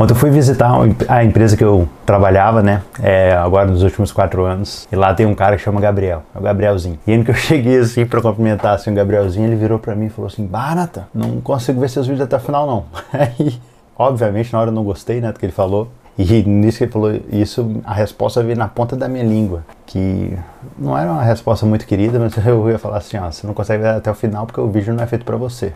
Ontem eu fui visitar a empresa que eu trabalhava, né? É, agora nos últimos quatro anos. E lá tem um cara que chama Gabriel, é o Gabrielzinho. E ele que eu cheguei assim pra cumprimentar assim, o Gabrielzinho, ele virou pra mim e falou assim: Barata, não consigo ver seus vídeos até o final, não. Aí, obviamente, na hora eu não gostei, né, do que ele falou. E nisso que ele falou isso, a resposta veio na ponta da minha língua. Que não era uma resposta muito querida, mas eu ia falar assim: ó, você não consegue ver até o final porque o vídeo não é feito para você.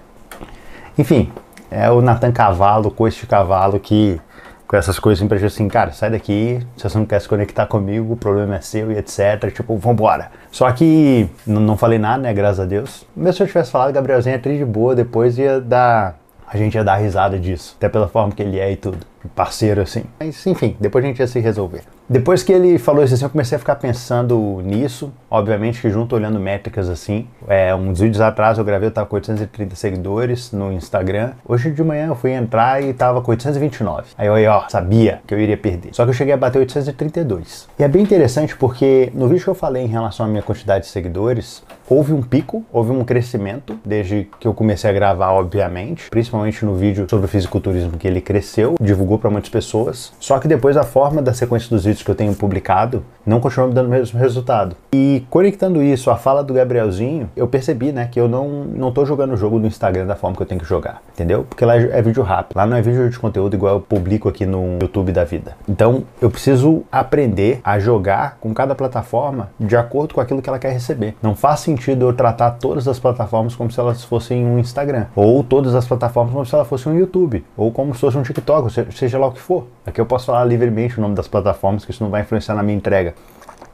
Enfim, é o Nathan Cavalo, com este cavalo que com essas coisas sempre assim, assim, cara, sai daqui, se você não quer se conectar comigo, o problema é seu e etc. Tipo, vambora. Só que não falei nada, né? Graças a Deus. Mesmo se eu tivesse falado, Gabrielzinho é tri de boa, depois ia dar. A gente ia dar risada disso. Até pela forma que ele é e tudo. Parceiro assim. Mas enfim, depois a gente ia se resolver. Depois que ele falou isso assim, eu comecei a ficar pensando nisso. Obviamente que junto olhando métricas assim. É, uns vídeos atrás eu gravei, eu tava com 830 seguidores no Instagram. Hoje de manhã eu fui entrar e tava com 829. Aí eu, ó, sabia que eu iria perder. Só que eu cheguei a bater 832. E é bem interessante porque no vídeo que eu falei em relação à minha quantidade de seguidores, houve um pico, houve um crescimento desde que eu comecei a gravar, obviamente. Principalmente no vídeo sobre o fisiculturismo que ele cresceu, divulgou para muitas pessoas. Só que depois a forma da sequência dos vídeos que eu tenho publicado não continuam me dando o mesmo resultado. E conectando isso à fala do Gabrielzinho, eu percebi, né, que eu não, não tô jogando o jogo no Instagram da forma que eu tenho que jogar, entendeu? Porque lá é vídeo rápido, lá não é vídeo de conteúdo igual eu publico aqui no YouTube da vida. Então, eu preciso aprender a jogar com cada plataforma de acordo com aquilo que ela quer receber. Não faz sentido eu tratar todas as plataformas como se elas fossem um Instagram, ou todas as plataformas como se elas fossem um YouTube, ou como se fosse um TikTok, seja lá o que for. Aqui eu posso falar livremente o nome das plataformas que isso não vai influenciar na minha entrega.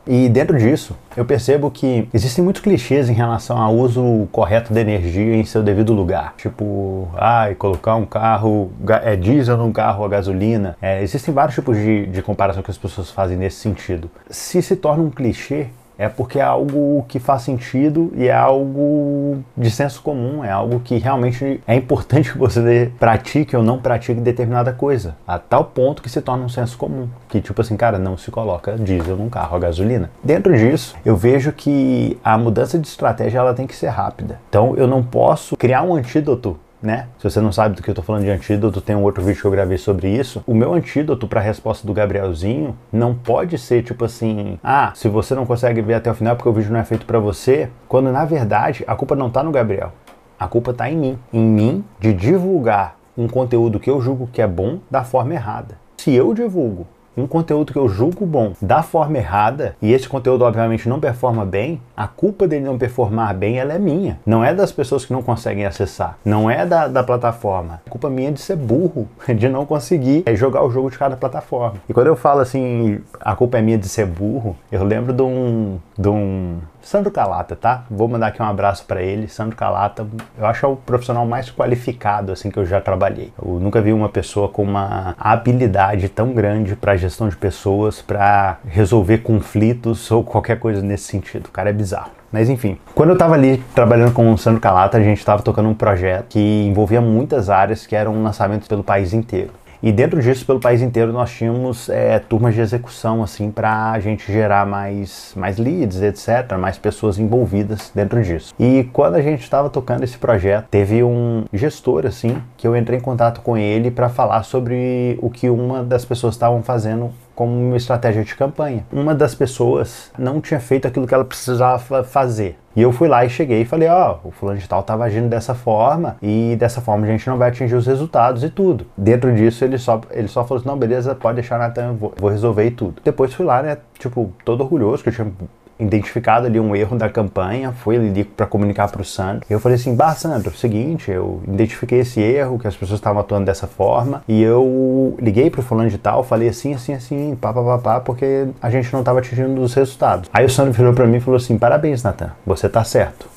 E dentro disso, eu percebo que existem muitos clichês em relação ao uso correto da energia em seu devido lugar. Tipo, ai, colocar um carro é diesel num carro a gasolina. É, existem vários tipos de, de comparação que as pessoas fazem nesse sentido. Se se torna um clichê, é porque é algo que faz sentido e é algo de senso comum, é algo que realmente é importante que você pratique ou não pratique determinada coisa, a tal ponto que se torna um senso comum, que tipo assim, cara, não se coloca diesel num carro a gasolina. Dentro disso, eu vejo que a mudança de estratégia ela tem que ser rápida. Então, eu não posso criar um antídoto né? Se você não sabe do que eu tô falando de antídoto, tem um outro vídeo que eu gravei sobre isso. O meu antídoto para a resposta do Gabrielzinho não pode ser tipo assim: "Ah, se você não consegue ver até o final porque o vídeo não é feito para você", quando na verdade a culpa não tá no Gabriel. A culpa tá em mim, em mim de divulgar um conteúdo que eu julgo que é bom da forma errada. Se eu divulgo um conteúdo que eu julgo bom da forma errada e esse conteúdo obviamente não performa bem, a culpa dele não performar bem ela é minha. Não é das pessoas que não conseguem acessar, não é da, da plataforma. A culpa minha é de ser burro, de não conseguir é, jogar o jogo de cada plataforma. E quando eu falo assim, a culpa é minha de ser burro, eu lembro de um, de um Sandro Calata, tá? Vou mandar aqui um abraço para ele. Sandro Calata, eu acho é o profissional mais qualificado assim que eu já trabalhei. Eu nunca vi uma pessoa com uma habilidade tão grande para gestão de pessoas, para resolver conflitos ou qualquer coisa nesse sentido. O cara é bizarro. Mas enfim, quando eu estava ali trabalhando com o Sandro Calata, a gente estava tocando um projeto que envolvia muitas áreas que eram lançamentos pelo país inteiro. E dentro disso, pelo país inteiro, nós tínhamos é, turmas de execução, assim, para a gente gerar mais, mais leads, etc., mais pessoas envolvidas dentro disso. E quando a gente estava tocando esse projeto, teve um gestor, assim, que eu entrei em contato com ele para falar sobre o que uma das pessoas estavam fazendo como uma estratégia de campanha. Uma das pessoas não tinha feito aquilo que ela precisava fazer. E eu fui lá e cheguei e falei, ó, oh, o fulano de tal estava agindo dessa forma e dessa forma a gente não vai atingir os resultados e tudo. Dentro disso ele só, ele só falou assim, não, beleza, pode deixar, Natan, vou, vou resolver e tudo. Depois fui lá, né, tipo, todo orgulhoso que eu tinha identificado ali um erro da campanha, foi ali para comunicar para o Sandro. Eu falei assim, bah, Sandro, seguinte, eu identifiquei esse erro, que as pessoas estavam atuando dessa forma, e eu liguei para o fulano de tal, falei assim, assim, assim, pá, pá, pá, pá, porque a gente não estava atingindo os resultados. Aí o Sandro virou para mim e falou assim, parabéns, Natan, você tá certo.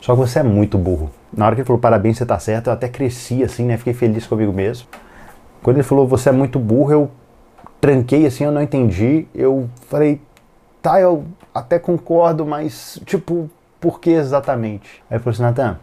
Só que você é muito burro. Na hora que ele falou parabéns, você tá certo, eu até cresci assim, né? Fiquei feliz comigo mesmo. Quando ele falou você é muito burro, eu tranquei assim, eu não entendi. Eu falei, tá, eu até concordo, mas, tipo, por que exatamente? Aí ele falou assim, Natan,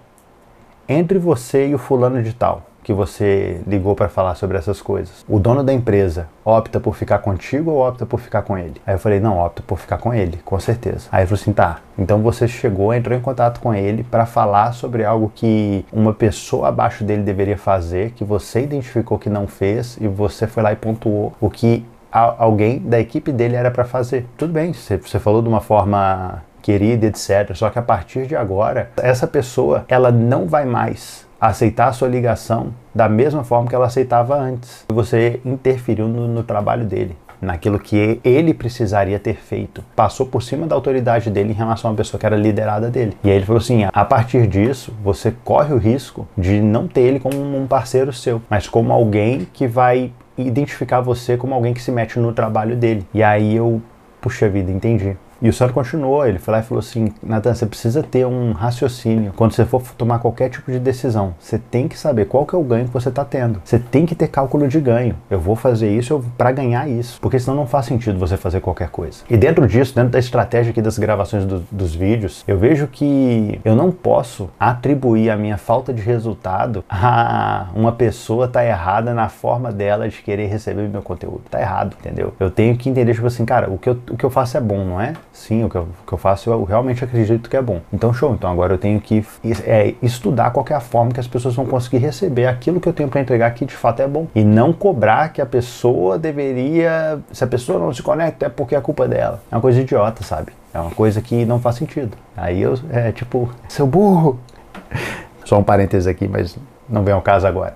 entre você e o fulano de tal, que você ligou para falar sobre essas coisas. O dono da empresa opta por ficar contigo ou opta por ficar com ele? Aí eu falei, não, opta por ficar com ele, com certeza. Aí ele falou assim, tá. Então você chegou, entrou em contato com ele para falar sobre algo que uma pessoa abaixo dele deveria fazer, que você identificou que não fez e você foi lá e pontuou o que alguém da equipe dele era para fazer. Tudo bem, você, falou de uma forma querida, etc. Só que a partir de agora, essa pessoa, ela não vai mais aceitar a sua ligação da mesma forma que ela aceitava antes. Você interferiu no, no trabalho dele naquilo que ele precisaria ter feito. Passou por cima da autoridade dele em relação a uma pessoa que era liderada dele. E aí ele falou assim: a partir disso, você corre o risco de não ter ele como um parceiro seu, mas como alguém que vai identificar você como alguém que se mete no trabalho dele. E aí eu, puxa vida, entendi. E o senhor continuou, ele foi lá e falou assim: Natan, você precisa ter um raciocínio. Quando você for tomar qualquer tipo de decisão, você tem que saber qual que é o ganho que você está tendo. Você tem que ter cálculo de ganho. Eu vou fazer isso para ganhar isso. Porque senão não faz sentido você fazer qualquer coisa. E dentro disso, dentro da estratégia aqui das gravações do, dos vídeos, eu vejo que eu não posso atribuir a minha falta de resultado a uma pessoa tá errada na forma dela de querer receber meu conteúdo. Tá errado, entendeu? Eu tenho que entender, tipo assim, cara, o que eu, o que eu faço é bom, não é? Sim, o que eu, o que eu faço eu realmente acredito que é bom. Então, show. Então, agora eu tenho que é, estudar qual é a forma que as pessoas vão conseguir receber aquilo que eu tenho para entregar que de fato é bom. E não cobrar que a pessoa deveria. Se a pessoa não se conecta, é porque é culpa dela. É uma coisa idiota, sabe? É uma coisa que não faz sentido. Aí eu, é tipo, seu burro. Só um parêntese aqui, mas não vem ao caso agora.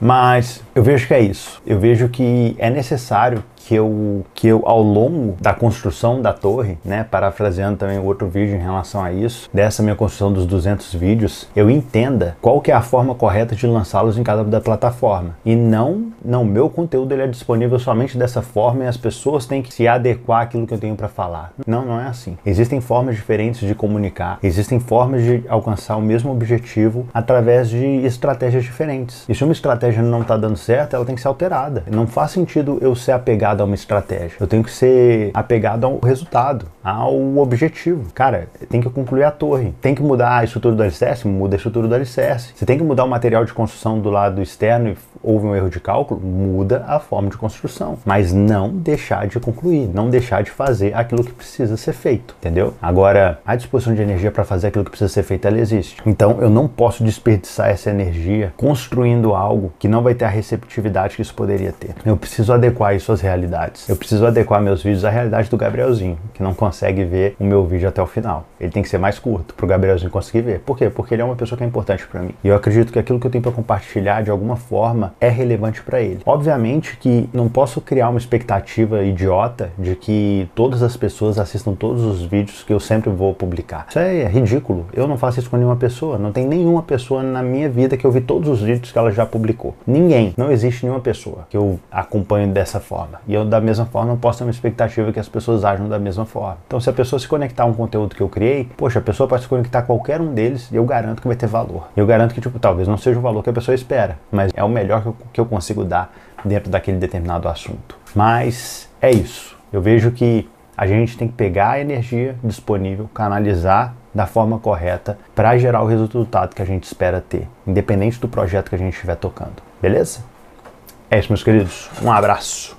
Mas eu vejo que é isso. Eu vejo que é necessário que eu, que eu ao longo da construção da torre, né, parafraseando também outro vídeo em relação a isso, dessa minha construção dos 200 vídeos, eu entenda qual que é a forma correta de lançá-los em cada da plataforma. E não, não, meu conteúdo ele é disponível somente dessa forma e as pessoas têm que se adequar àquilo que eu tenho para falar. Não, não é assim. Existem formas diferentes de comunicar, existem formas de alcançar o mesmo objetivo através de estratégias diferentes. E se uma estratégia não está dando certo, ela tem que ser alterada. Não faz sentido eu ser apegado apegado a uma estratégia. Eu tenho que ser apegado ao resultado, ao objetivo. Cara, tem que concluir a torre. Tem que mudar a estrutura do alicerce? Muda a estrutura do alicerce. Você tem que mudar o material de construção do lado externo e houve um erro de cálculo? Muda a forma de construção. Mas não deixar de concluir, não deixar de fazer aquilo que precisa ser feito, entendeu? Agora, a disposição de energia para fazer aquilo que precisa ser feito, ela existe. Então, eu não posso desperdiçar essa energia construindo algo que não vai ter a receptividade que isso poderia ter. Eu preciso adequar isso às realidades realidades. Eu preciso adequar meus vídeos à realidade do Gabrielzinho, que não consegue ver o meu vídeo até o final. Ele tem que ser mais curto para o Gabrielzinho conseguir ver. Por quê? Porque ele é uma pessoa que é importante para mim. E eu acredito que aquilo que eu tenho para compartilhar de alguma forma é relevante para ele. Obviamente que não posso criar uma expectativa idiota de que todas as pessoas assistam todos os vídeos que eu sempre vou publicar. Isso é ridículo. Eu não faço isso com nenhuma pessoa. Não tem nenhuma pessoa na minha vida que eu vi todos os vídeos que ela já publicou. Ninguém. Não existe nenhuma pessoa que eu acompanho dessa forma. E eu, da mesma forma, não posso ter uma expectativa que as pessoas ajam da mesma forma. Então, se a pessoa se conectar a um conteúdo que eu criei, poxa, a pessoa pode se conectar a qualquer um deles e eu garanto que vai ter valor. Eu garanto que, tipo, talvez não seja o valor que a pessoa espera, mas é o melhor que eu, que eu consigo dar dentro daquele determinado assunto. Mas é isso. Eu vejo que a gente tem que pegar a energia disponível, canalizar da forma correta para gerar o resultado que a gente espera ter, independente do projeto que a gente estiver tocando. Beleza? É isso, meus queridos. Um abraço.